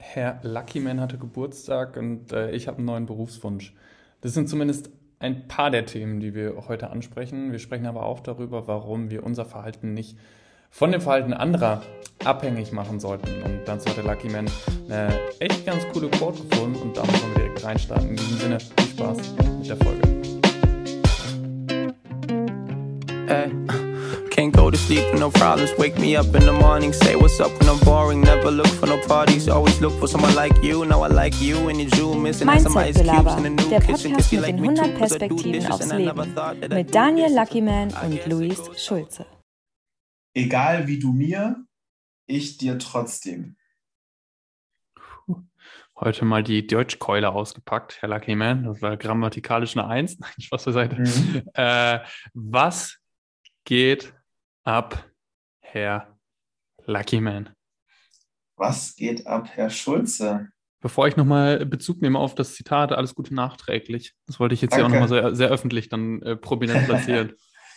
Herr Luckyman hatte Geburtstag und äh, ich habe einen neuen Berufswunsch. Das sind zumindest ein paar der Themen, die wir heute ansprechen. Wir sprechen aber auch darüber, warum wir unser Verhalten nicht von dem Verhalten anderer abhängig machen sollten. Und dazu hat der Lucky Man eine echt ganz coole Quote gefunden und da wollen wir direkt reinstarten. In diesem Sinne, viel Spaß mit der Folge. Hey. Can't go to sleep with no problems. Wake me up in the morning, say what's up when I'm boring. Never look for no parties, always look for someone like you. Now I like you and your missing some ice cubes in a new der Podcast mit den 100 Perspektiven aufs Leben. Mit Daniel Luckyman und Luis Schulze. Egal wie du mir, ich dir trotzdem. Heute mal die Deutschkeule ausgepackt, Herr Luckyman. Das war grammatikalisch eine Eins. Nein, Spaß beiseite. Mhm. Äh, was geht ab, Herr Lucky Man? Was geht ab, Herr Schulze? Bevor ich nochmal Bezug nehme auf das Zitat, alles Gute nachträglich. Das wollte ich jetzt danke. hier auch nochmal sehr, sehr öffentlich dann äh, prominent platzieren.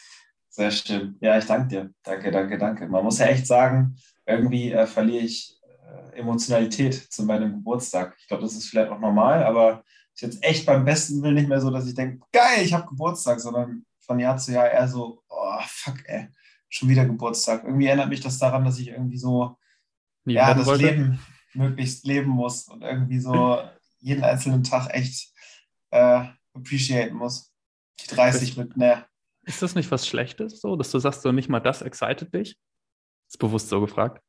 sehr schön. Ja, ich danke dir. Danke, danke, danke. Man muss ja echt sagen, irgendwie äh, verliere ich äh, Emotionalität zu meinem Geburtstag. Ich glaube, das ist vielleicht auch normal, aber ist jetzt echt beim besten Willen nicht mehr so, dass ich denke, geil, ich habe Geburtstag, sondern von Jahr zu Jahr eher so, oh, fuck, ey schon wieder Geburtstag. Irgendwie erinnert mich das daran, dass ich irgendwie so Nie ja, das wollte. Leben möglichst leben muss und irgendwie so jeden einzelnen Tag echt äh, appreciaten muss. Die 30 mit, ne. Ist das nicht was Schlechtes, so, dass du sagst, so nicht mal das excited dich? Ist bewusst so gefragt.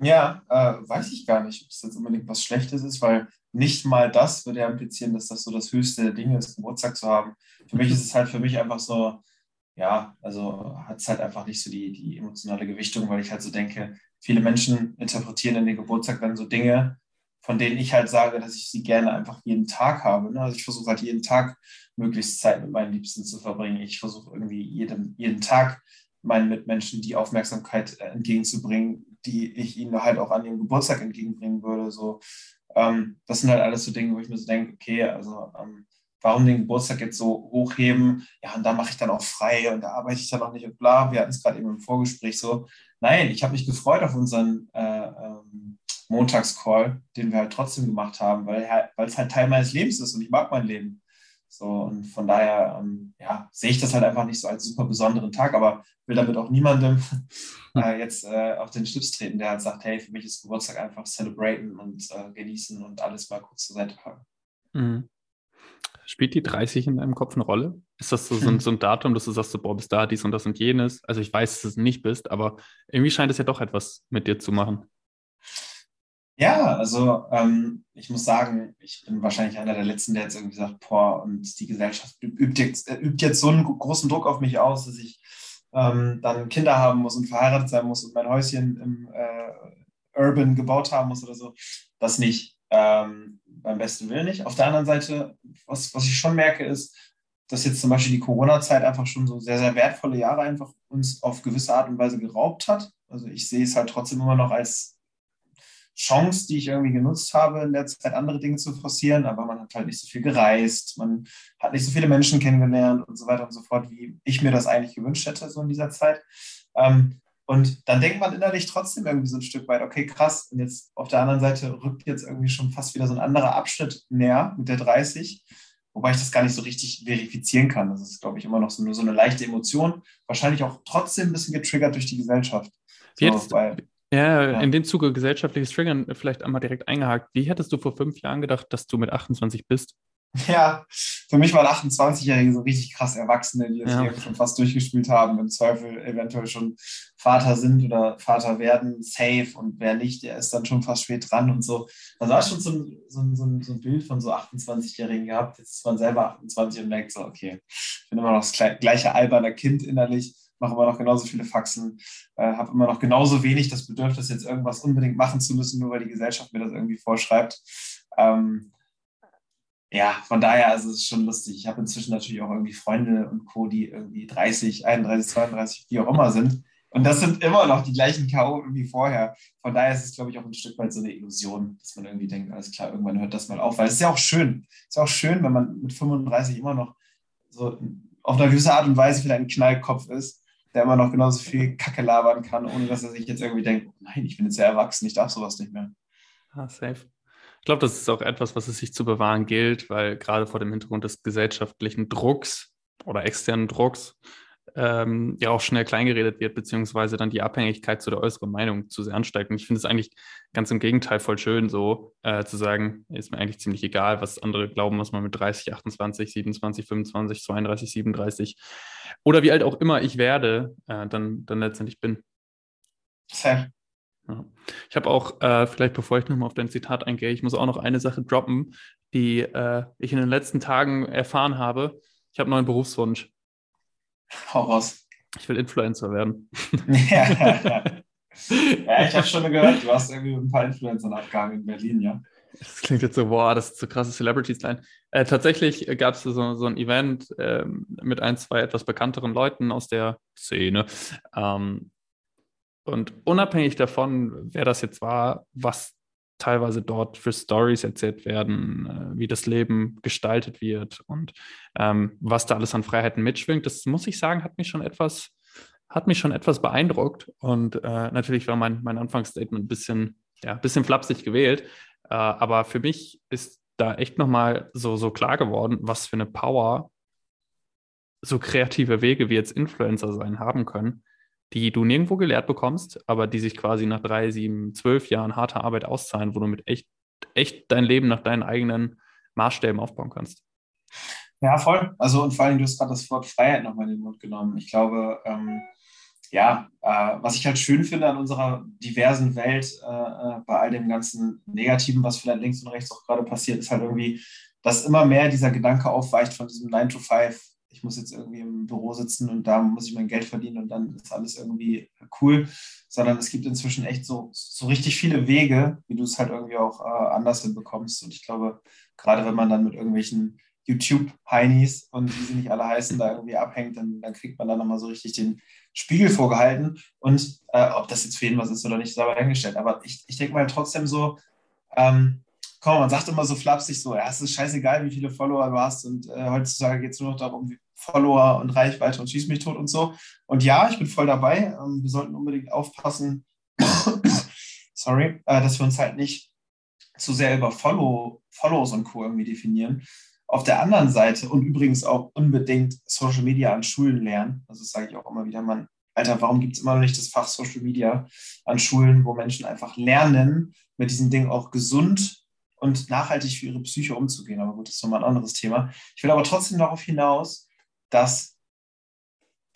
Ja, äh, weiß ich gar nicht, ob es jetzt unbedingt was Schlechtes ist, weil nicht mal das würde ja implizieren, dass das so das höchste der Dinge ist, Geburtstag zu haben. Für mich ist es halt für mich einfach so, ja, also hat es halt einfach nicht so die, die emotionale Gewichtung, weil ich halt so denke, viele Menschen interpretieren in den Geburtstag dann so Dinge, von denen ich halt sage, dass ich sie gerne einfach jeden Tag habe. Ne? Also ich versuche halt jeden Tag möglichst Zeit mit meinen Liebsten zu verbringen. Ich versuche irgendwie jeden, jeden Tag meinen Mitmenschen die Aufmerksamkeit äh, entgegenzubringen, die ich ihnen halt auch an ihrem Geburtstag entgegenbringen würde. So, ähm, das sind halt alles so Dinge, wo ich mir so denke, okay, also ähm, warum den Geburtstag jetzt so hochheben? Ja, und da mache ich dann auch frei und da arbeite ich dann auch nicht und bla. Wir hatten es gerade eben im Vorgespräch so. Nein, ich habe mich gefreut auf unseren äh, ähm, Montagscall, den wir halt trotzdem gemacht haben, weil es halt Teil meines Lebens ist und ich mag mein Leben. So, und von daher, ähm, ja, sehe ich das halt einfach nicht so als super besonderen Tag, aber will damit auch niemandem äh, jetzt äh, auf den Schlips treten, der halt sagt, hey, für mich ist Geburtstag einfach celebraten und äh, genießen und alles mal kurz zur Seite packen. Mhm. Spielt die 30 in deinem Kopf eine Rolle? Ist das so, so, ein, so ein Datum, dass du sagst, so, boah, bis da dies und das und jenes? Also ich weiß, dass du es nicht bist, aber irgendwie scheint es ja doch etwas mit dir zu machen. Ja, also ähm, ich muss sagen, ich bin wahrscheinlich einer der Letzten, der jetzt irgendwie sagt, boah, und die Gesellschaft übt jetzt, äh, übt jetzt so einen großen Druck auf mich aus, dass ich ähm, dann Kinder haben muss und verheiratet sein muss und mein Häuschen im äh, Urban gebaut haben muss oder so. Das nicht. Ähm, beim besten Willen nicht. Auf der anderen Seite, was, was ich schon merke, ist, dass jetzt zum Beispiel die Corona-Zeit einfach schon so sehr, sehr wertvolle Jahre einfach uns auf gewisse Art und Weise geraubt hat. Also ich sehe es halt trotzdem immer noch als Chance, die ich irgendwie genutzt habe, in der Zeit andere Dinge zu forcieren, aber man hat halt nicht so viel gereist, man hat nicht so viele Menschen kennengelernt und so weiter und so fort, wie ich mir das eigentlich gewünscht hätte, so in dieser Zeit. Ähm, und dann denkt man innerlich trotzdem irgendwie so ein Stück weit, okay, krass. Und jetzt auf der anderen Seite rückt jetzt irgendwie schon fast wieder so ein anderer Abschnitt näher mit der 30, wobei ich das gar nicht so richtig verifizieren kann. Das ist, glaube ich, immer noch so, nur so eine leichte Emotion. Wahrscheinlich auch trotzdem ein bisschen getriggert durch die Gesellschaft. So, jetzt, weil, ja, ja, in dem Zuge gesellschaftliches Triggern vielleicht einmal direkt eingehakt. Wie hättest du vor fünf Jahren gedacht, dass du mit 28 bist? Ja, für mich waren 28-Jährige so richtig krass Erwachsene, die das ja. schon fast durchgespielt haben, im Zweifel eventuell schon Vater sind oder Vater werden, safe und wer nicht, der ist dann schon fast spät dran und so. Also da schon so ein, so, ein, so ein Bild von so 28-Jährigen gehabt. Jetzt ist man selber 28 und merkt so, okay, ich bin immer noch das gleiche alberne Kind innerlich, mache immer noch genauso viele Faxen, äh, habe immer noch genauso wenig das Bedürfnis, jetzt irgendwas unbedingt machen zu müssen, nur weil die Gesellschaft mir das irgendwie vorschreibt. Ähm, ja, von daher also ist es schon lustig. Ich habe inzwischen natürlich auch irgendwie Freunde und Co., die irgendwie 30, 31, 32, wie auch immer sind. Und das sind immer noch die gleichen K.O. wie vorher. Von daher ist es, glaube ich, auch ein Stück weit so eine Illusion, dass man irgendwie denkt, alles klar, irgendwann hört das mal auf. Weil es ist ja auch schön. Es ist auch schön, wenn man mit 35 immer noch so auf eine gewisse Art und Weise vielleicht ein Knallkopf ist, der immer noch genauso viel Kacke labern kann, ohne dass er sich jetzt irgendwie denkt, oh nein, ich bin jetzt ja erwachsen, ich darf sowas nicht mehr. Ah, safe. Glaube, das ist auch etwas, was es sich zu bewahren gilt, weil gerade vor dem Hintergrund des gesellschaftlichen Drucks oder externen Drucks ähm, ja auch schnell kleingeredet wird, beziehungsweise dann die Abhängigkeit zu der äußeren Meinung zu sehr ansteigt. Und ich finde es eigentlich ganz im Gegenteil voll schön, so äh, zu sagen, ist mir eigentlich ziemlich egal, was andere glauben, was man mit 30, 28, 27, 25, 32, 37 oder wie alt auch immer ich werde, äh, dann, dann letztendlich bin. Fair. Ja. Ich habe auch, äh, vielleicht bevor ich nochmal auf dein Zitat eingehe, ich muss auch noch eine Sache droppen, die äh, ich in den letzten Tagen erfahren habe. Ich habe einen neuen Berufswunsch. Hau raus. Ich will Influencer werden. ja, ja ich habe schon gehört, du hast irgendwie mit ein paar Influencern abgehangen in Berlin, ja. Das klingt jetzt so, boah, das ist so krasse Celebrities-Line. Äh, tatsächlich gab es so, so ein Event ähm, mit ein, zwei etwas bekannteren Leuten aus der Szene. Ähm, und unabhängig davon, wer das jetzt war, was teilweise dort für Stories erzählt werden, äh, wie das Leben gestaltet wird und ähm, was da alles an Freiheiten mitschwingt. Das muss ich sagen, hat mich schon etwas, hat mich schon etwas beeindruckt. Und äh, natürlich war mein, mein Anfangsstatement ein bisschen, ja, bisschen flapsig gewählt. Äh, aber für mich ist da echt nochmal so, so klar geworden, was für eine Power so kreative Wege wie jetzt Influencer sein haben können die du nirgendwo gelehrt bekommst, aber die sich quasi nach drei, sieben, zwölf Jahren harter Arbeit auszahlen, wo du mit echt, echt dein Leben nach deinen eigenen Maßstäben aufbauen kannst. Ja, voll. Also und vor allem, du hast gerade das Wort Freiheit nochmal in den Mund genommen. Ich glaube, ähm, ja, äh, was ich halt schön finde an unserer diversen Welt, äh, äh bei all dem ganzen Negativen, was vielleicht links und rechts auch gerade passiert, ist halt irgendwie, dass immer mehr dieser Gedanke aufweicht von diesem 9 to 5 ich muss jetzt irgendwie im Büro sitzen und da muss ich mein Geld verdienen und dann ist alles irgendwie cool, sondern es gibt inzwischen echt so, so richtig viele Wege, wie du es halt irgendwie auch äh, anders hinbekommst. Und ich glaube, gerade wenn man dann mit irgendwelchen YouTube-Heinis und wie sie nicht alle heißen, da irgendwie abhängt, dann, dann kriegt man da nochmal so richtig den Spiegel vorgehalten. Und äh, ob das jetzt für ihn was ist oder nicht, ist aber eingestellt. Aber ich, ich denke mal trotzdem so, ähm, komm, man sagt immer so flapsig so, ja, es ist scheißegal, wie viele Follower du hast und äh, heutzutage geht es nur noch darum, wie Follower und Reichweite und schieß mich tot und so. Und ja, ich bin voll dabei. Ähm, wir sollten unbedingt aufpassen, sorry, äh, dass wir uns halt nicht zu sehr über Follow, Follows und Co. irgendwie definieren. Auf der anderen Seite und übrigens auch unbedingt Social Media an Schulen lernen. Also das sage ich auch immer wieder, man, Alter, warum gibt es immer noch nicht das Fach Social Media an Schulen, wo Menschen einfach lernen, mit diesem Ding auch gesund und nachhaltig für ihre Psyche umzugehen. Aber gut, das ist nochmal ein anderes Thema. Ich will aber trotzdem darauf hinaus, dass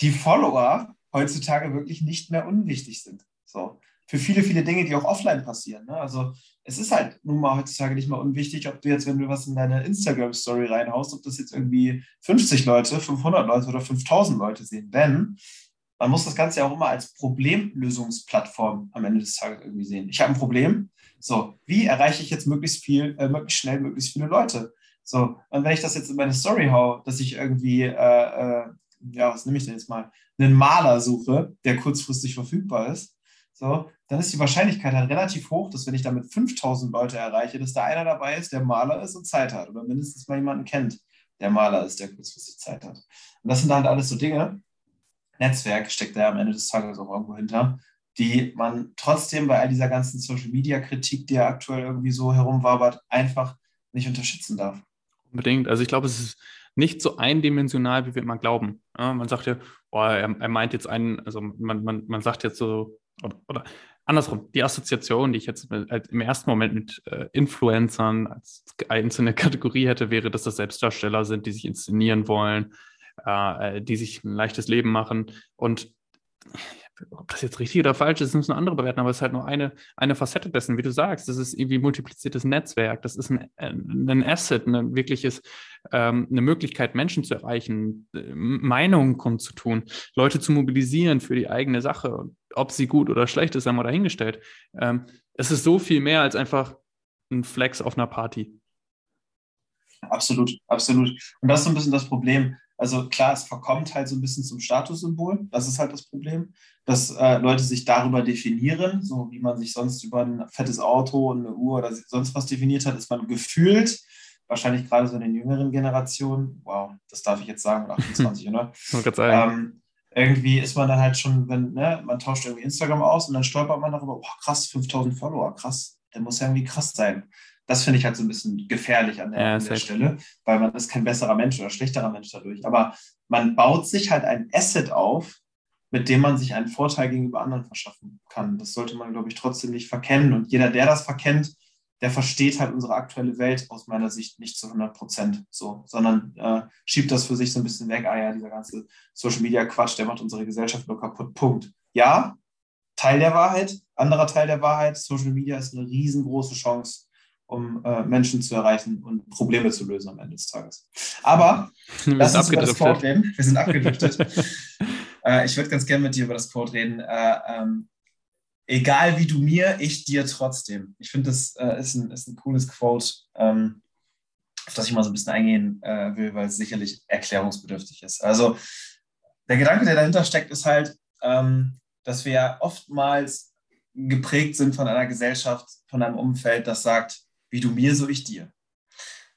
die Follower heutzutage wirklich nicht mehr unwichtig sind. So. Für viele, viele Dinge, die auch offline passieren. Ne? Also es ist halt nun mal heutzutage nicht mehr unwichtig, ob du jetzt, wenn du was in deine Instagram-Story reinhaust, ob das jetzt irgendwie 50 Leute, 500 Leute oder 5000 Leute sehen. Denn man muss das Ganze ja auch immer als Problemlösungsplattform am Ende des Tages irgendwie sehen. Ich habe ein Problem. So, wie erreiche ich jetzt möglichst viel, äh, möglichst schnell möglichst viele Leute? So, und wenn ich das jetzt in meine Story hau, dass ich irgendwie, äh, äh, ja, was nehme ich denn jetzt mal, einen Maler suche, der kurzfristig verfügbar ist, so, dann ist die Wahrscheinlichkeit halt relativ hoch, dass wenn ich damit 5000 Leute erreiche, dass da einer dabei ist, der Maler ist und Zeit hat oder mindestens mal jemanden kennt, der Maler ist, der kurzfristig Zeit hat. Und das sind halt alles so Dinge. Netzwerk steckt da am Ende des Tages auch irgendwo hinter, die man trotzdem bei all dieser ganzen Social Media Kritik, die ja aktuell irgendwie so herumwabert, einfach nicht unterschätzen darf. Unbedingt. Also ich glaube, es ist nicht so eindimensional, wie wir immer glauben. Ja, man sagt ja, boah, er, er, meint jetzt einen, also man, man, man sagt jetzt so, oder, oder andersrum, die Assoziation, die ich jetzt im ersten Moment mit äh, Influencern als einzelne Kategorie hätte, wäre, dass das Selbstdarsteller sind, die sich inszenieren wollen, äh, die sich ein leichtes Leben machen. Und ob das jetzt richtig oder falsch ist, müssen andere bewerten, aber es ist halt nur eine, eine Facette dessen, wie du sagst. Das ist irgendwie multipliziertes Netzwerk, das ist ein, ein Asset, ein wirkliches, ähm, eine Möglichkeit, Menschen zu erreichen, Meinungen kundzutun, Leute zu mobilisieren für die eigene Sache. Ob sie gut oder schlecht ist, haben wir dahingestellt. Ähm, es ist so viel mehr als einfach ein Flex auf einer Party. Absolut, absolut. Und das ist so ein bisschen das Problem. Also klar, es verkommt halt so ein bisschen zum Statussymbol. Das ist halt das Problem, dass äh, Leute sich darüber definieren, so wie man sich sonst über ein fettes Auto und eine Uhr oder sonst was definiert hat, ist man gefühlt, wahrscheinlich gerade so in den jüngeren Generationen, wow, das darf ich jetzt sagen, 28, oder? Ähm, irgendwie ist man dann halt schon, wenn, ne, man tauscht irgendwie Instagram aus und dann stolpert man darüber, oh, krass, 5000 Follower, krass, der muss ja irgendwie krass sein. Das finde ich halt so ein bisschen gefährlich an der, ja, an der Stelle, weil man ist kein besserer Mensch oder schlechterer Mensch dadurch. Aber man baut sich halt ein Asset auf, mit dem man sich einen Vorteil gegenüber anderen verschaffen kann. Das sollte man, glaube ich, trotzdem nicht verkennen. Und jeder, der das verkennt, der versteht halt unsere aktuelle Welt aus meiner Sicht nicht zu 100 Prozent so, sondern äh, schiebt das für sich so ein bisschen weg. Ah ja, dieser ganze Social Media Quatsch, der macht unsere Gesellschaft nur kaputt. Punkt. Ja, Teil der Wahrheit. Anderer Teil der Wahrheit, Social Media ist eine riesengroße Chance, um äh, Menschen zu erreichen und Probleme zu lösen am Ende des Tages. Aber lass uns über das Quote reden. Wir sind abgedriftet. äh, ich würde ganz gerne mit dir über das Quote reden. Äh, ähm, egal wie du mir, ich dir trotzdem. Ich finde, das äh, ist, ein, ist ein cooles Quote, ähm, auf das ich mal so ein bisschen eingehen äh, will, weil es sicherlich erklärungsbedürftig ist. Also der Gedanke, der dahinter steckt, ist halt, ähm, dass wir ja oftmals geprägt sind von einer Gesellschaft, von einem Umfeld, das sagt, wie du mir, so ich dir.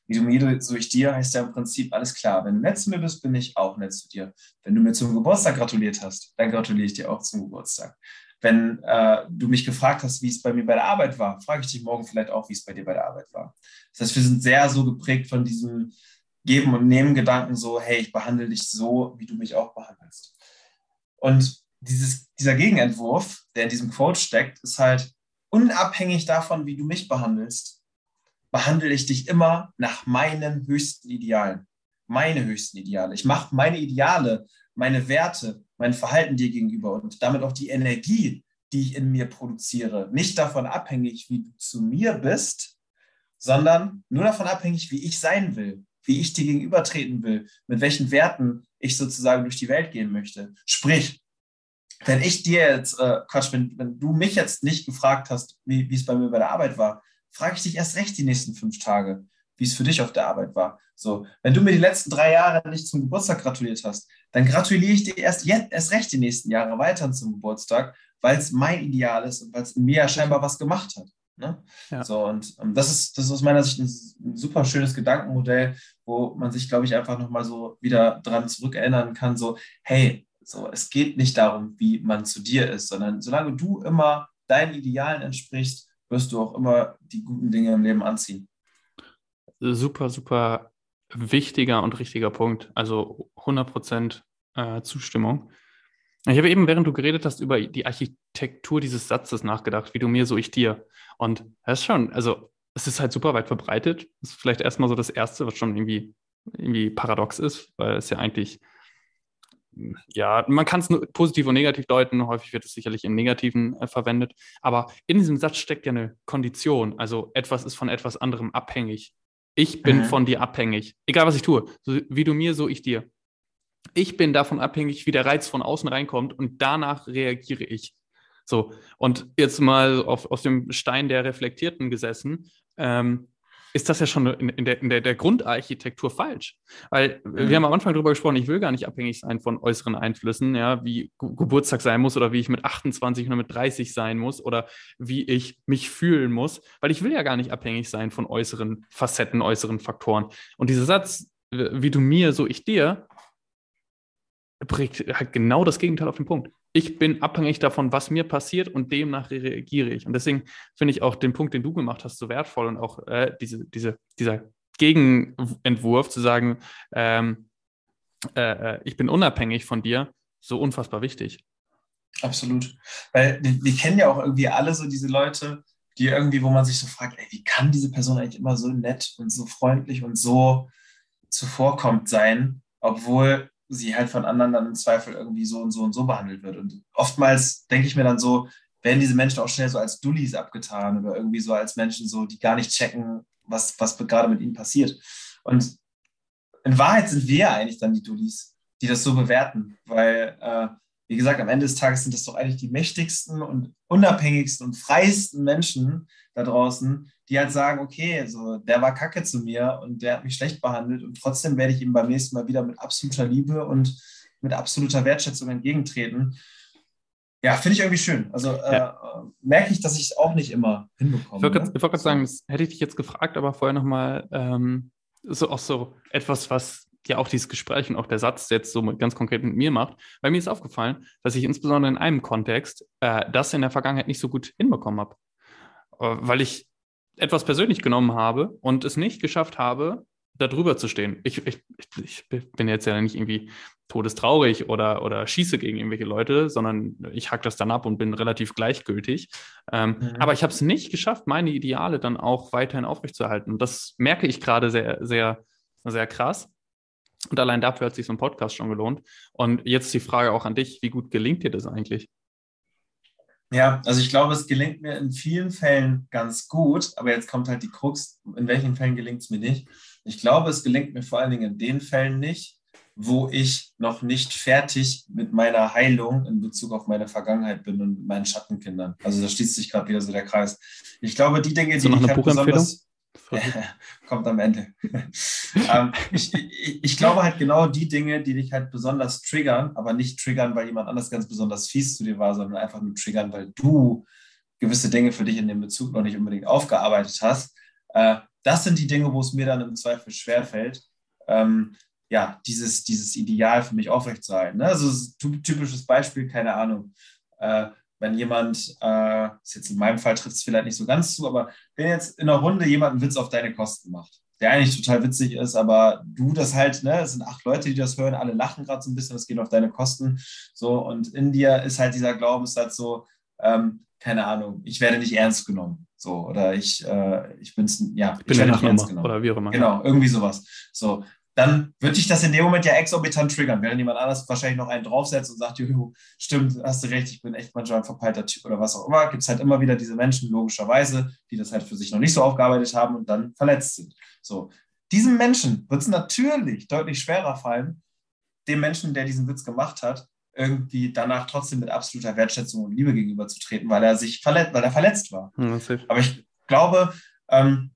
Wie du mir, so ich dir, heißt ja im Prinzip alles klar. Wenn du nett zu mir bist, bin ich auch nett zu dir. Wenn du mir zum Geburtstag gratuliert hast, dann gratuliere ich dir auch zum Geburtstag. Wenn äh, du mich gefragt hast, wie es bei mir bei der Arbeit war, frage ich dich morgen vielleicht auch, wie es bei dir bei der Arbeit war. Das heißt, wir sind sehr so geprägt von diesem Geben- und Nehmen-Gedanken, so, hey, ich behandle dich so, wie du mich auch behandelst. Und dieses, dieser Gegenentwurf, der in diesem Quote steckt, ist halt unabhängig davon, wie du mich behandelst, behandle ich dich immer nach meinen höchsten Idealen. Meine höchsten Ideale. Ich mache meine Ideale, meine Werte, mein Verhalten dir gegenüber und damit auch die Energie, die ich in mir produziere, nicht davon abhängig, wie du zu mir bist, sondern nur davon abhängig, wie ich sein will, wie ich dir gegenübertreten will, mit welchen Werten ich sozusagen durch die Welt gehen möchte. Sprich, wenn ich dir jetzt, äh, Quatsch, wenn, wenn du mich jetzt nicht gefragt hast, wie es bei mir bei der Arbeit war, frage ich dich erst recht die nächsten fünf Tage, wie es für dich auf der Arbeit war. So, wenn du mir die letzten drei Jahre nicht zum Geburtstag gratuliert hast, dann gratuliere ich dir erst, jetzt, erst recht die nächsten Jahre weiter zum Geburtstag, weil es mein Ideal ist und weil es in mir ja scheinbar was gemacht hat. Ne? Ja. So, und um, ähm, das, ist, das ist aus meiner Sicht ein, ein super schönes Gedankenmodell, wo man sich, glaube ich, einfach nochmal so wieder dran zurückerinnern kann, so, hey, so, es geht nicht darum, wie man zu dir ist, sondern solange du immer deinen Idealen entsprichst, wirst du auch immer die guten Dinge im Leben anziehen. Super, super wichtiger und richtiger Punkt. Also 100% äh, Zustimmung. Ich habe eben, während du geredet hast, über die Architektur dieses Satzes nachgedacht, wie du mir, so ich dir. Und das ist schon, also es ist halt super weit verbreitet. Das ist vielleicht erstmal so das Erste, was schon irgendwie, irgendwie paradox ist, weil es ja eigentlich ja, man kann es positiv und negativ deuten. Häufig wird es sicherlich im Negativen äh, verwendet. Aber in diesem Satz steckt ja eine Kondition. Also etwas ist von etwas anderem abhängig. Ich bin mhm. von dir abhängig. Egal, was ich tue. So, wie du mir, so ich dir. Ich bin davon abhängig, wie der Reiz von außen reinkommt und danach reagiere ich. So, und jetzt mal auf, auf dem Stein der Reflektierten gesessen. Ähm, ist das ja schon in, der, in der, der, Grundarchitektur falsch. Weil mhm. wir haben am Anfang darüber gesprochen, ich will gar nicht abhängig sein von äußeren Einflüssen, ja, wie Ge Geburtstag sein muss oder wie ich mit 28 oder mit 30 sein muss oder wie ich mich fühlen muss, weil ich will ja gar nicht abhängig sein von äußeren Facetten, äußeren Faktoren. Und dieser Satz, wie du mir, so ich dir, bringt halt genau das Gegenteil auf den Punkt ich bin abhängig davon, was mir passiert und demnach reagiere ich. Und deswegen finde ich auch den Punkt, den du gemacht hast, so wertvoll und auch äh, diese, diese, dieser Gegenentwurf zu sagen, ähm, äh, äh, ich bin unabhängig von dir, so unfassbar wichtig. Absolut. Weil wir, wir, kennen ja auch irgendwie alle so diese Leute, die irgendwie, wo man sich so fragt, ey, wie kann diese Person eigentlich immer so nett und so freundlich und so zuvorkommt sein, obwohl sie halt von anderen dann im Zweifel irgendwie so und so und so behandelt wird. Und oftmals denke ich mir dann so, werden diese Menschen auch schnell so als Dullis abgetan oder irgendwie so als Menschen so, die gar nicht checken, was, was gerade mit ihnen passiert. Und in Wahrheit sind wir eigentlich dann die Dullis, die das so bewerten, weil, äh, wie gesagt, am Ende des Tages sind das doch eigentlich die mächtigsten und unabhängigsten und freiesten Menschen da draußen, die halt sagen, okay, so, der war kacke zu mir und der hat mich schlecht behandelt und trotzdem werde ich ihm beim nächsten Mal wieder mit absoluter Liebe und mit absoluter Wertschätzung entgegentreten. Ja, finde ich irgendwie schön. Also äh, ja. äh, merke ich, dass ich es auch nicht immer hinbekomme. Ich wollte ne? gerade sagen, das hätte ich dich jetzt gefragt, aber vorher nochmal ähm, so auch so etwas, was ja auch dieses Gespräch und auch der Satz jetzt so ganz konkret mit mir macht. Bei mir ist aufgefallen, dass ich insbesondere in einem Kontext äh, das in der Vergangenheit nicht so gut hinbekommen habe. Äh, weil ich etwas persönlich genommen habe und es nicht geschafft habe, da drüber zu stehen. Ich, ich, ich bin jetzt ja nicht irgendwie todestraurig oder, oder schieße gegen irgendwelche Leute, sondern ich hack das dann ab und bin relativ gleichgültig. Ähm, mhm. Aber ich habe es nicht geschafft, meine Ideale dann auch weiterhin aufrechtzuerhalten. Und das merke ich gerade sehr, sehr, sehr krass. Und allein dafür hat sich so ein Podcast schon gelohnt. Und jetzt die Frage auch an dich, wie gut gelingt dir das eigentlich? Ja, also ich glaube, es gelingt mir in vielen Fällen ganz gut, aber jetzt kommt halt die Krux, in welchen Fällen gelingt es mir nicht. Ich glaube, es gelingt mir vor allen Dingen in den Fällen nicht, wo ich noch nicht fertig mit meiner Heilung in Bezug auf meine Vergangenheit bin und mit meinen Schattenkindern. Also da schließt sich gerade wieder so der Kreis. Ich glaube, die Dinge, die ich halt besonders kommt am Ende. ähm, ich, ich, ich, glaube halt genau die Dinge, die dich halt besonders triggern, aber nicht triggern, weil jemand anders ganz besonders fies zu dir war, sondern einfach nur triggern, weil du gewisse Dinge für dich in dem Bezug noch nicht unbedingt aufgearbeitet hast. Äh, das sind die Dinge, wo es mir dann im Zweifel schwerfällt, ähm, ja, dieses, dieses Ideal für mich aufrechtzuerhalten. Ne? Also typisches Beispiel, keine Ahnung. Äh, wenn jemand, äh, ist jetzt in meinem Fall trifft es vielleicht nicht so ganz zu, aber wenn jetzt in einer Runde jemand einen Witz auf deine Kosten macht, der eigentlich total witzig ist, aber du das halt, ne, es sind acht Leute, die das hören, alle lachen gerade so ein bisschen, das geht auf deine Kosten, so, und in dir ist halt dieser Glaubenssatz so, ähm, keine Ahnung, ich werde nicht ernst genommen, so, oder ich, äh, ich bin's, ja, ich bin werde nicht ernst genommen. Oder wie auch immer. Genau, irgendwie sowas, so, dann würde ich das in dem Moment ja exorbitant triggern, während jemand anders wahrscheinlich noch einen draufsetzt und sagt, Juhu, stimmt, hast du recht, ich bin echt manchmal ein verpeilter Typ oder was auch immer. Gibt es halt immer wieder diese Menschen, logischerweise, die das halt für sich noch nicht so aufgearbeitet haben und dann verletzt sind. So, diesem Menschen wird es natürlich deutlich schwerer fallen, dem Menschen, der diesen Witz gemacht hat, irgendwie danach trotzdem mit absoluter Wertschätzung und Liebe gegenüberzutreten, weil er sich verletzt, weil er verletzt war. Ja, Aber ich glaube, ähm,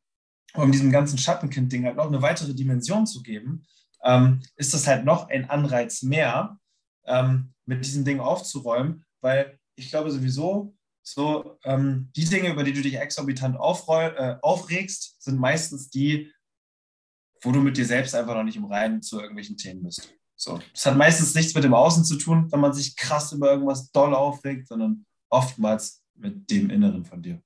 um diesem ganzen Schattenkind-Ding halt noch eine weitere Dimension zu geben, ähm, ist das halt noch ein Anreiz mehr, ähm, mit diesen Dingen aufzuräumen, weil ich glaube sowieso, so ähm, die Dinge, über die du dich exorbitant äh, aufregst, sind meistens die, wo du mit dir selbst einfach noch nicht im Reinen zu irgendwelchen Themen bist. So, das hat meistens nichts mit dem Außen zu tun, wenn man sich krass über irgendwas doll aufregt, sondern oftmals mit dem Inneren von dir.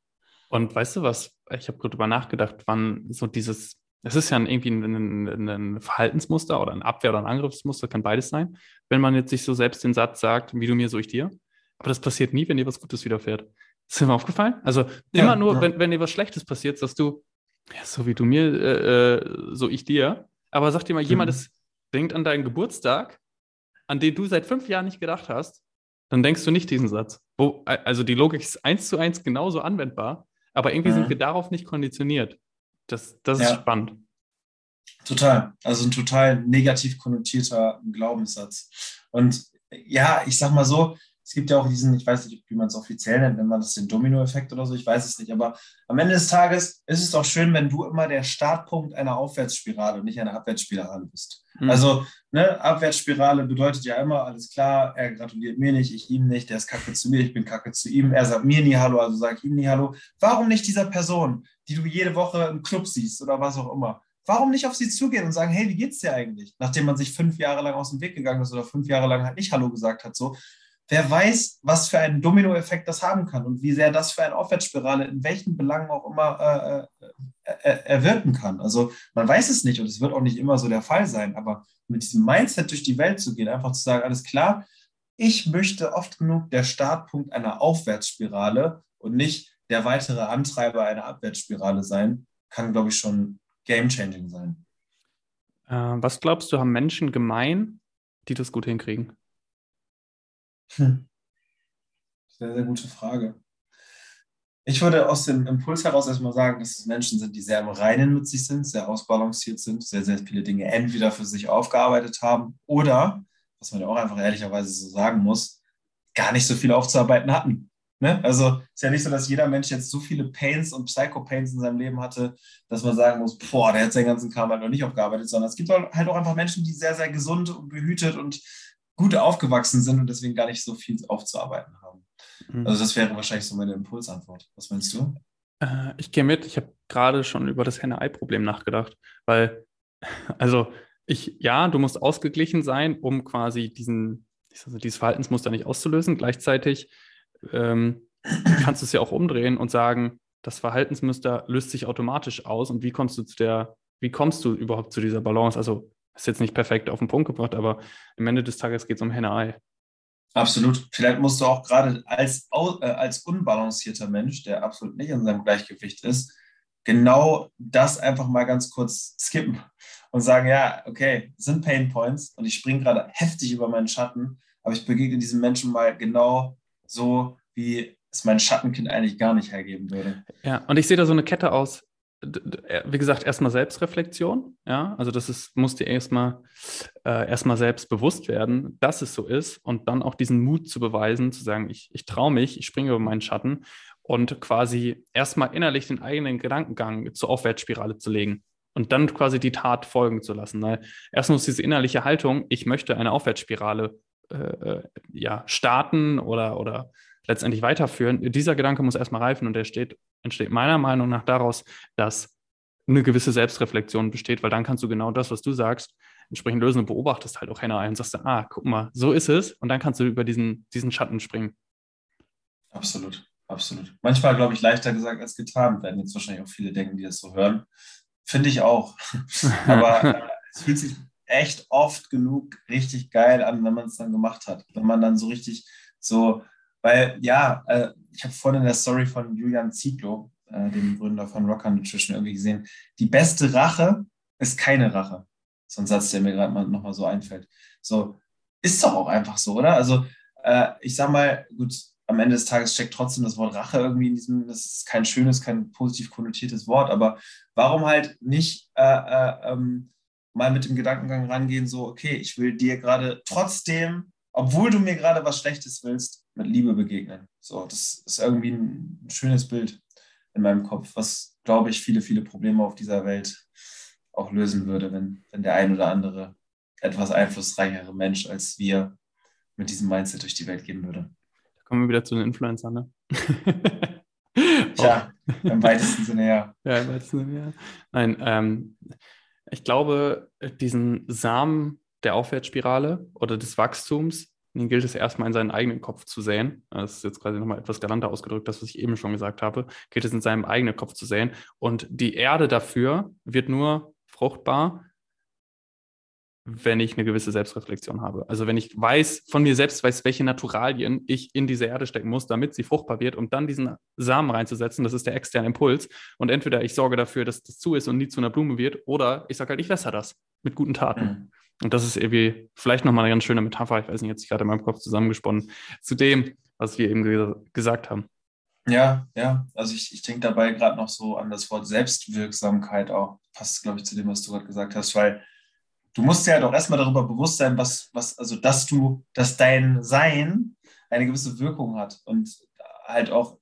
Und weißt du was? Ich habe darüber nachgedacht, wann so dieses, es ist ja irgendwie ein, ein, ein, Verhaltensmuster oder ein Abwehr- oder ein Angriffsmuster, kann beides sein. Wenn man jetzt sich so selbst den Satz sagt, wie du mir, so ich dir. Aber das passiert nie, wenn dir was Gutes widerfährt. Ist dir mal aufgefallen? Also immer ja, nur, ja. Wenn, wenn dir was Schlechtes passiert, sagst du, ja, so wie du mir, äh, äh so ich dir. Aber sag dir mal, mhm. jemand ist, denkt an deinen Geburtstag, an den du seit fünf Jahren nicht gedacht hast, dann denkst du nicht diesen Satz. Wo, also die Logik ist eins zu eins genauso anwendbar. Aber irgendwie mhm. sind wir darauf nicht konditioniert. Das, das ist ja. spannend. Total. Also ein total negativ konnotierter Glaubenssatz. Und ja, ich sag mal so, es gibt ja auch diesen, ich weiß nicht, wie man es offiziell nennt, nennt man das den Domino-Effekt oder so, ich weiß es nicht. Aber am Ende des Tages ist es doch schön, wenn du immer der Startpunkt einer Aufwärtsspirale und nicht einer Abwärtsspirale bist. Mhm. Also, ne, Abwärtsspirale bedeutet ja immer, alles klar, er gratuliert mir nicht, ich ihm nicht, der ist kacke zu mir, ich bin kacke zu ihm, er sagt mir nie Hallo, also sage ich ihm nie Hallo. Warum nicht dieser Person, die du jede Woche im Club siehst oder was auch immer? Warum nicht auf sie zugehen und sagen, hey, wie geht's dir eigentlich? Nachdem man sich fünf Jahre lang aus dem Weg gegangen ist oder fünf Jahre lang halt nicht Hallo gesagt hat, so wer weiß, was für einen Dominoeffekt das haben kann und wie sehr das für eine Aufwärtsspirale in welchen Belangen auch immer äh, äh, äh, erwirken kann. Also man weiß es nicht und es wird auch nicht immer so der Fall sein, aber mit diesem Mindset durch die Welt zu gehen, einfach zu sagen, alles klar, ich möchte oft genug der Startpunkt einer Aufwärtsspirale und nicht der weitere Antreiber einer Abwärtsspirale sein, kann, glaube ich, schon game-changing sein. Äh, was glaubst du, haben Menschen gemein, die das gut hinkriegen? Hm. Sehr, sehr gute Frage. Ich würde aus dem Impuls heraus erstmal sagen, dass es Menschen sind, die sehr im Reinen mit sich sind, sehr ausbalanciert sind, sehr, sehr viele Dinge entweder für sich aufgearbeitet haben oder, was man ja auch einfach ehrlicherweise so sagen muss, gar nicht so viel aufzuarbeiten hatten. Ne? Also ist ja nicht so, dass jeder Mensch jetzt so viele Pains und Psycho-Pains in seinem Leben hatte, dass man sagen muss, boah, der hat seinen ganzen Kram halt noch nicht aufgearbeitet, sondern es gibt halt auch einfach Menschen, die sehr, sehr gesund und behütet und gut aufgewachsen sind und deswegen gar nicht so viel aufzuarbeiten haben. Mhm. Also das wäre wahrscheinlich so meine Impulsantwort. Was meinst du? Äh, ich gehe mit. Ich habe gerade schon über das Henne-Ei-Problem nachgedacht, weil, also ich, ja, du musst ausgeglichen sein, um quasi diesen, also dieses Verhaltensmuster nicht auszulösen. Gleichzeitig ähm, kannst du es ja auch umdrehen und sagen, das Verhaltensmuster löst sich automatisch aus und wie kommst du zu der, wie kommst du überhaupt zu dieser Balance? Also ist jetzt nicht perfekt auf den Punkt gebracht, aber am Ende des Tages geht es um Henne-Ei. Absolut. Vielleicht musst du auch gerade als, äh, als unbalancierter Mensch, der absolut nicht in seinem Gleichgewicht ist, genau das einfach mal ganz kurz skippen und sagen, ja, okay, sind Pain Points und ich springe gerade heftig über meinen Schatten, aber ich begegne diesem Menschen mal genau so, wie es mein Schattenkind eigentlich gar nicht hergeben würde. Ja, und ich sehe da so eine Kette aus. Wie gesagt, erstmal Selbstreflexion, ja, also das ist, muss dir erstmal äh, erstmal selbst bewusst werden, dass es so ist und dann auch diesen Mut zu beweisen, zu sagen, ich, ich traue mich, ich springe über meinen Schatten und quasi erstmal innerlich den eigenen Gedankengang zur Aufwärtsspirale zu legen und dann quasi die Tat folgen zu lassen. Weil erst muss diese innerliche Haltung, ich möchte eine Aufwärtsspirale äh, äh, ja, starten oder, oder letztendlich weiterführen. Dieser Gedanke muss erstmal reifen und der steht, entsteht meiner Meinung nach daraus, dass eine gewisse Selbstreflexion besteht, weil dann kannst du genau das, was du sagst, entsprechend lösen und beobachtest halt auch Henne ein und sagst, ah, guck mal, so ist es und dann kannst du über diesen, diesen Schatten springen. Absolut. Absolut. Manchmal, glaube ich, leichter gesagt als getan, werden jetzt wahrscheinlich auch viele denken, die das so hören. Finde ich auch. Aber äh, es fühlt sich echt oft genug richtig geil an, wenn man es dann gemacht hat. Wenn man dann so richtig so, weil ja, äh, ich habe vorhin in der Story von Julian Zieglo, äh, dem Gründer von Rocker Nutrition, irgendwie gesehen, die beste Rache ist keine Rache. So ein Satz, der mir gerade mal nochmal so einfällt. So, ist doch auch einfach so, oder? Also, äh, ich sag mal, gut, am Ende des Tages steckt trotzdem das Wort Rache irgendwie in diesem, das ist kein schönes, kein positiv konnotiertes Wort, aber warum halt nicht äh, äh, ähm, mal mit dem Gedankengang rangehen, so, okay, ich will dir gerade trotzdem, obwohl du mir gerade was Schlechtes willst, mit Liebe begegnen. So, das ist irgendwie ein schönes Bild in meinem Kopf, was, glaube ich, viele, viele Probleme auf dieser Welt auch lösen würde, wenn, wenn der ein oder andere etwas einflussreichere Mensch als wir mit diesem Mindset durch die Welt gehen würde. Kommen wir wieder zu den Influencern, ne? Tja, im weitesten Sinne ja. Ja, im weitesten Sinne ja. Nein, ähm, ich glaube, diesen Samen der Aufwärtsspirale oder des Wachstums, den gilt es erstmal in seinen eigenen Kopf zu säen. Das ist jetzt quasi nochmal etwas galanter ausgedrückt, das, was ich eben schon gesagt habe, gilt es in seinem eigenen Kopf zu säen. Und die Erde dafür wird nur fruchtbar, wenn ich eine gewisse Selbstreflexion habe. Also wenn ich weiß, von mir selbst weiß, welche Naturalien ich in diese Erde stecken muss, damit sie fruchtbar wird, um dann diesen Samen reinzusetzen, das ist der externe Impuls. Und entweder ich sorge dafür, dass das zu ist und nie zu einer Blume wird, oder ich sage halt, ich wässer das mit guten Taten. Mhm. Und das ist irgendwie vielleicht nochmal eine ganz schöne Metapher, ich weiß nicht, jetzt gerade in meinem Kopf zusammengesponnen, zu dem, was wir eben ge gesagt haben. Ja, ja, also ich, ich denke dabei gerade noch so an das Wort Selbstwirksamkeit auch. Passt, glaube ich, zu dem, was du gerade gesagt hast, weil du musst ja doch erstmal darüber bewusst sein, was, was, also dass du, dass dein Sein eine gewisse Wirkung hat und halt auch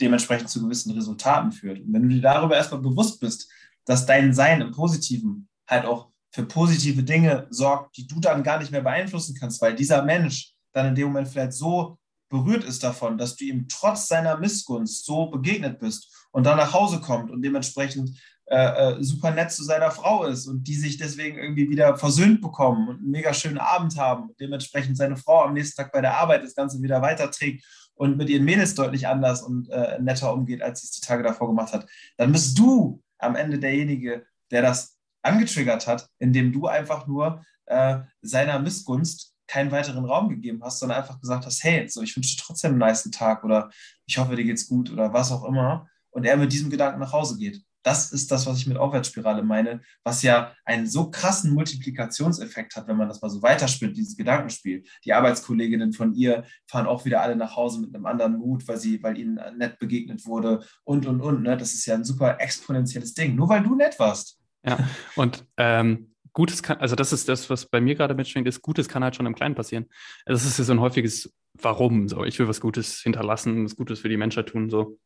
dementsprechend zu gewissen Resultaten führt. Und wenn du dir darüber erstmal bewusst bist, dass dein Sein im Positiven halt auch für positive Dinge sorgt, die du dann gar nicht mehr beeinflussen kannst, weil dieser Mensch dann in dem Moment vielleicht so berührt ist davon, dass du ihm trotz seiner Missgunst so begegnet bist und dann nach Hause kommt und dementsprechend äh, äh, super nett zu seiner Frau ist und die sich deswegen irgendwie wieder versöhnt bekommen und einen mega schönen Abend haben und dementsprechend seine Frau am nächsten Tag bei der Arbeit das Ganze wieder weiterträgt und mit ihren Mädels deutlich anders und äh, netter umgeht, als sie es die Tage davor gemacht hat, dann bist du am Ende derjenige, der das angetriggert hat, indem du einfach nur äh, seiner Missgunst keinen weiteren Raum gegeben hast, sondern einfach gesagt hast, hey, so, ich wünsche dir trotzdem einen nice Tag oder ich hoffe, dir geht's gut oder was auch immer. Und er mit diesem Gedanken nach Hause geht. Das ist das, was ich mit Aufwärtsspirale meine, was ja einen so krassen Multiplikationseffekt hat, wenn man das mal so weiterspinnt, dieses Gedankenspiel. Die Arbeitskolleginnen von ihr fahren auch wieder alle nach Hause mit einem anderen Mut, weil, sie, weil ihnen nett begegnet wurde und, und, und. Ne? Das ist ja ein super exponentielles Ding, nur weil du nett warst. Ja, und ähm, Gutes kann, also das ist das, was bei mir gerade mitschwingt, ist, Gutes kann halt schon im Kleinen passieren. Das ist ja so ein häufiges Warum. So, ich will was Gutes hinterlassen, was Gutes für die Menschheit tun. So,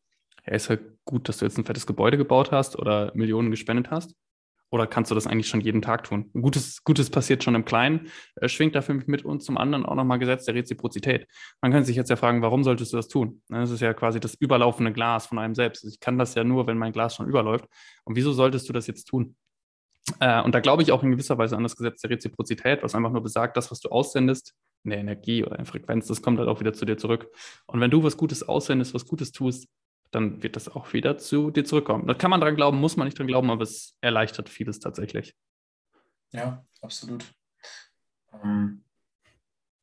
ja, ist halt gut, dass du jetzt ein fettes Gebäude gebaut hast oder Millionen gespendet hast? Oder kannst du das eigentlich schon jeden Tag tun? Gutes, Gutes passiert schon im Kleinen, äh, schwingt dafür mit und zum anderen auch nochmal Gesetz der Reziprozität. Man könnte sich jetzt ja fragen, warum solltest du das tun? Ne, das ist ja quasi das überlaufende Glas von einem selbst. Ich kann das ja nur, wenn mein Glas schon überläuft. Und wieso solltest du das jetzt tun? Äh, und da glaube ich auch in gewisser Weise an das Gesetz der Reziprozität, was einfach nur besagt, das, was du aussendest, eine Energie oder eine Frequenz, das kommt halt auch wieder zu dir zurück. Und wenn du was Gutes aussendest, was Gutes tust, dann wird das auch wieder zu dir zurückkommen. Da kann man dran glauben, muss man nicht dran glauben, aber es erleichtert vieles tatsächlich. Ja, absolut. Ähm,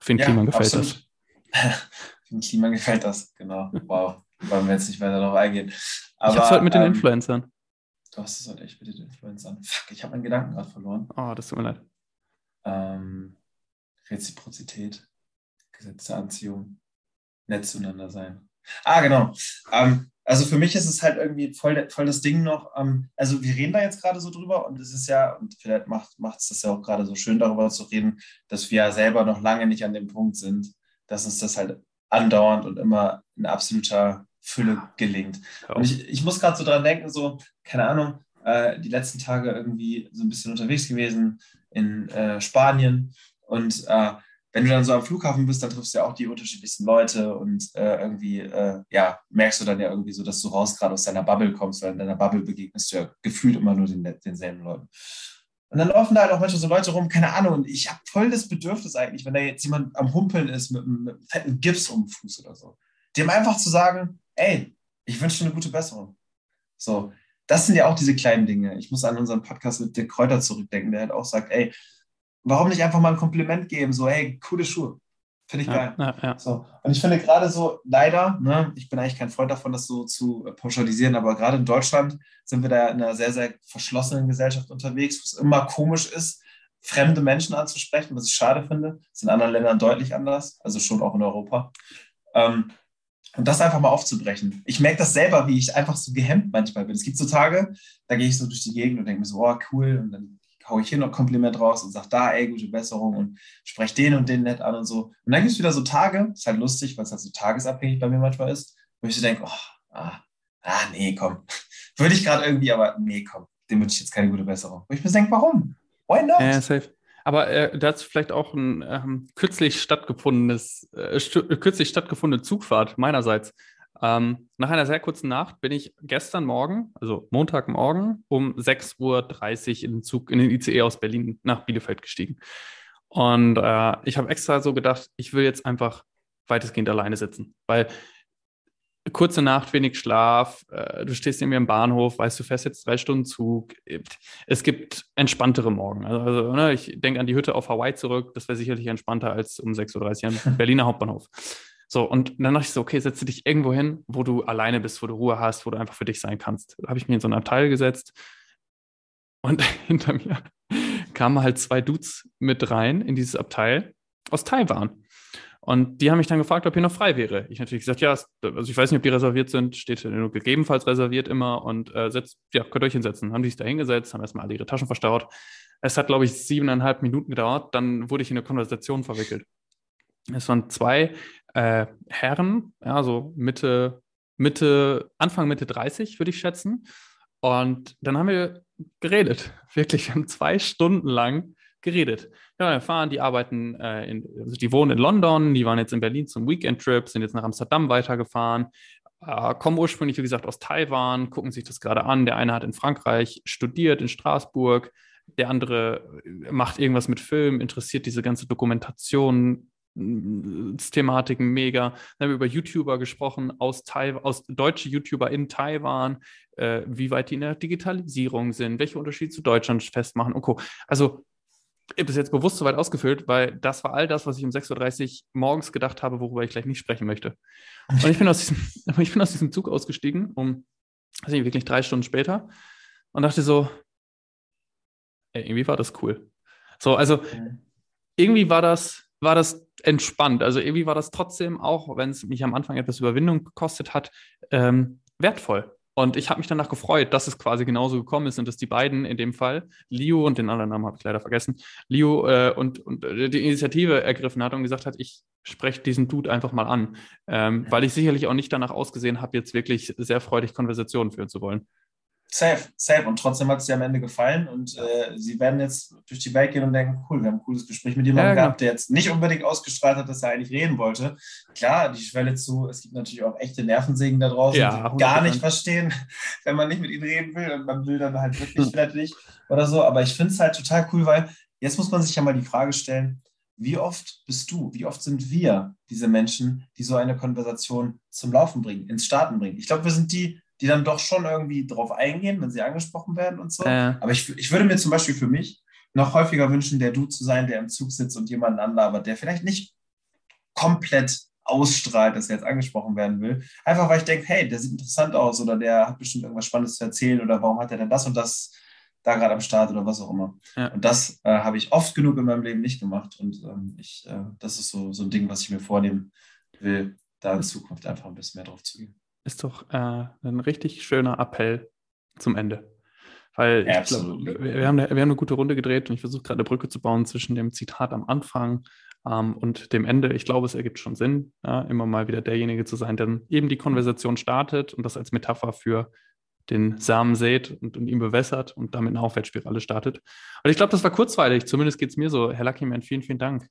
den ja, gefällt absolut. das. Für den Klima gefällt das, genau. Wow. Wollen wir jetzt nicht weiter darauf eingehen. Aber, ich hab's heute mit den ähm, Influencern. Du hast es heute echt mit den Influencern. Fuck, ich habe meinen Gedanken gerade verloren. Oh, das tut mir leid. Ähm, Reziprozität, Gesetz der Anziehung, nett zueinander sein. Ah, genau. Ähm, also für mich ist es halt irgendwie voll, voll das Ding noch. Ähm, also wir reden da jetzt gerade so drüber und es ist ja, und vielleicht macht es das ja auch gerade so schön, darüber zu reden, dass wir ja selber noch lange nicht an dem Punkt sind, dass uns das halt andauernd und immer in absoluter Fülle gelingt. Und ich, ich muss gerade so dran denken, so, keine Ahnung, äh, die letzten Tage irgendwie so ein bisschen unterwegs gewesen in äh, Spanien und äh, wenn du dann so am Flughafen bist, dann triffst du ja auch die unterschiedlichsten Leute und äh, irgendwie, äh, ja, merkst du dann ja irgendwie so, dass du raus gerade aus deiner Bubble kommst, weil in deiner Bubble begegnest du ja gefühlt immer nur den, denselben Leuten. Und dann laufen da halt auch manchmal so Leute rum, keine Ahnung, und ich habe voll das Bedürfnis eigentlich, wenn da jetzt jemand am Humpeln ist mit, mit einem fetten Gips um den Fuß oder so, dem einfach zu sagen, ey, ich wünsche dir eine gute Besserung. So, das sind ja auch diese kleinen Dinge. Ich muss an unseren Podcast mit Dirk Kräuter zurückdenken, der halt auch sagt, ey, warum nicht einfach mal ein Kompliment geben? So, hey, coole Schuhe. Finde ich geil. Ja, ja. So. Und ich finde gerade so, leider, ne, ich bin eigentlich kein Freund davon, das so zu pauschalisieren, aber gerade in Deutschland sind wir da in einer sehr, sehr verschlossenen Gesellschaft unterwegs, wo es immer komisch ist, fremde Menschen anzusprechen, was ich schade finde. Das ist in anderen Ländern deutlich anders, also schon auch in Europa. Ähm, und das einfach mal aufzubrechen. Ich merke das selber, wie ich einfach so gehemmt manchmal bin. Es gibt so Tage, da gehe ich so durch die Gegend und denke mir so, oh, cool. Und dann haue ich hier noch Kompliment raus und sage da, ey, gute Besserung und spreche den und den nett an und so. Und dann gibt es wieder so Tage, ist halt lustig, weil es halt so tagesabhängig bei mir manchmal ist, wo ich so denke, oh, ah, ah, nee, komm. Würde ich gerade irgendwie, aber nee, komm, dem wünsche ich jetzt keine gute Besserung. Wo ich mir denke, warum? Why not? Ja, safe. Aber äh, dazu vielleicht auch ein ähm, kürzlich stattgefundenes, äh, kürzlich stattgefundene Zugfahrt meinerseits. Ähm, nach einer sehr kurzen Nacht bin ich gestern Morgen, also Montagmorgen, um 6.30 Uhr in den Zug, in den ICE aus Berlin nach Bielefeld gestiegen. Und äh, ich habe extra so gedacht, ich will jetzt einfach weitestgehend alleine sitzen, weil kurze Nacht, wenig Schlaf, äh, du stehst mir im Bahnhof, weißt du, fährst jetzt drei Stunden Zug. Es gibt entspanntere Morgen. Also, also ne, ich denke an die Hütte auf Hawaii zurück, das wäre sicherlich entspannter als um 6.30 Uhr am Berliner Hauptbahnhof. So, und dann dachte ich so, okay, setze dich irgendwo hin, wo du alleine bist, wo du Ruhe hast, wo du einfach für dich sein kannst. Da habe ich mir in so ein Abteil gesetzt und hinter mir kamen halt zwei Dudes mit rein in dieses Abteil aus Taiwan. Und die haben mich dann gefragt, ob hier noch frei wäre. Ich natürlich gesagt, ja, also ich weiß nicht, ob die reserviert sind, steht nur gegebenenfalls reserviert immer und äh, setzt, ja, könnt euch hinsetzen. Haben die sich da hingesetzt, haben erstmal alle ihre Taschen verstaut. Es hat, glaube ich, siebeneinhalb Minuten gedauert, dann wurde ich in eine Konversation verwickelt. Es waren zwei äh, Herren, ja, so Mitte, Mitte, Anfang Mitte 30, würde ich schätzen. Und dann haben wir geredet. Wirklich, wir haben zwei Stunden lang geredet. Ja, wir fahren, die arbeiten, äh, in, also die wohnen in London, die waren jetzt in Berlin zum Weekend-Trip, sind jetzt nach Amsterdam weitergefahren, äh, kommen ursprünglich, wie gesagt, aus Taiwan, gucken sich das gerade an. Der eine hat in Frankreich studiert, in Straßburg, der andere macht irgendwas mit Film, interessiert diese ganze Dokumentation, Thematiken mega. Dann haben wir über YouTuber gesprochen, aus, Taiwan, aus deutsche YouTuber in Taiwan, äh, wie weit die in der Digitalisierung sind, welche Unterschiede zu Deutschland festmachen und Co. Also ich habe das jetzt bewusst so weit ausgefüllt, weil das war all das, was ich um 6.30 Uhr morgens gedacht habe, worüber ich gleich nicht sprechen möchte. Und ich bin aus diesem, ich bin aus diesem Zug ausgestiegen, um, weiß nicht, wirklich drei Stunden später und dachte so, ey, irgendwie war das cool. So, also irgendwie war das, war das entspannt. Also irgendwie war das trotzdem auch, wenn es mich am Anfang etwas Überwindung gekostet hat, ähm, wertvoll. Und ich habe mich danach gefreut, dass es quasi genauso gekommen ist und dass die beiden in dem Fall, Leo und den anderen Namen habe ich leider vergessen, Leo äh, und, und äh, die Initiative ergriffen hat und gesagt hat, ich spreche diesen Dude einfach mal an, ähm, weil ich sicherlich auch nicht danach ausgesehen habe, jetzt wirklich sehr freudig Konversationen führen zu wollen. Safe, safe. Und trotzdem hat es dir am Ende gefallen. Und äh, sie werden jetzt durch die Welt gehen und denken, cool, wir haben ein cooles Gespräch mit jemandem ja, genau. gehabt, der jetzt nicht unbedingt ausgestrahlt hat, dass er eigentlich reden wollte. Klar, die Schwelle zu, es gibt natürlich auch echte Nervensägen da draußen, ja, die gar nicht verstehen, wenn man nicht mit ihnen reden will und man will dann halt wirklich fertig oder so. Aber ich finde es halt total cool, weil jetzt muss man sich ja mal die Frage stellen, wie oft bist du, wie oft sind wir diese Menschen, die so eine Konversation zum Laufen bringen, ins Starten bringen? Ich glaube, wir sind die, die dann doch schon irgendwie drauf eingehen, wenn sie angesprochen werden und so. Äh. Aber ich, ich würde mir zum Beispiel für mich noch häufiger wünschen, der Du zu sein, der im Zug sitzt und jemanden anlabert, der vielleicht nicht komplett ausstrahlt, dass er jetzt angesprochen werden will. Einfach weil ich denke, hey, der sieht interessant aus oder der hat bestimmt irgendwas Spannendes zu erzählen oder warum hat er denn das und das da gerade am Start oder was auch immer. Ja. Und das äh, habe ich oft genug in meinem Leben nicht gemacht und ähm, ich, äh, das ist so, so ein Ding, was ich mir vornehmen will, da in Zukunft einfach ein bisschen mehr drauf zu gehen. Ist doch äh, ein richtig schöner Appell zum Ende. Weil glaub, wir, wir, haben eine, wir haben eine gute Runde gedreht und ich versuche gerade eine Brücke zu bauen zwischen dem Zitat am Anfang ähm, und dem Ende. Ich glaube, es ergibt schon Sinn, ja, immer mal wieder derjenige zu sein, der eben die Konversation startet und das als Metapher für den Samen sät und, und ihn bewässert und damit eine Aufwärtsspirale startet. Und ich glaube, das war kurzweilig. Zumindest geht es mir so. Herr Luckyman, vielen, vielen Dank.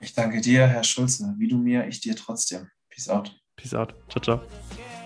Ich danke dir, Herr Schulze. Wie du mir, ich dir trotzdem. Peace out. Peace out. Ciao, ciao.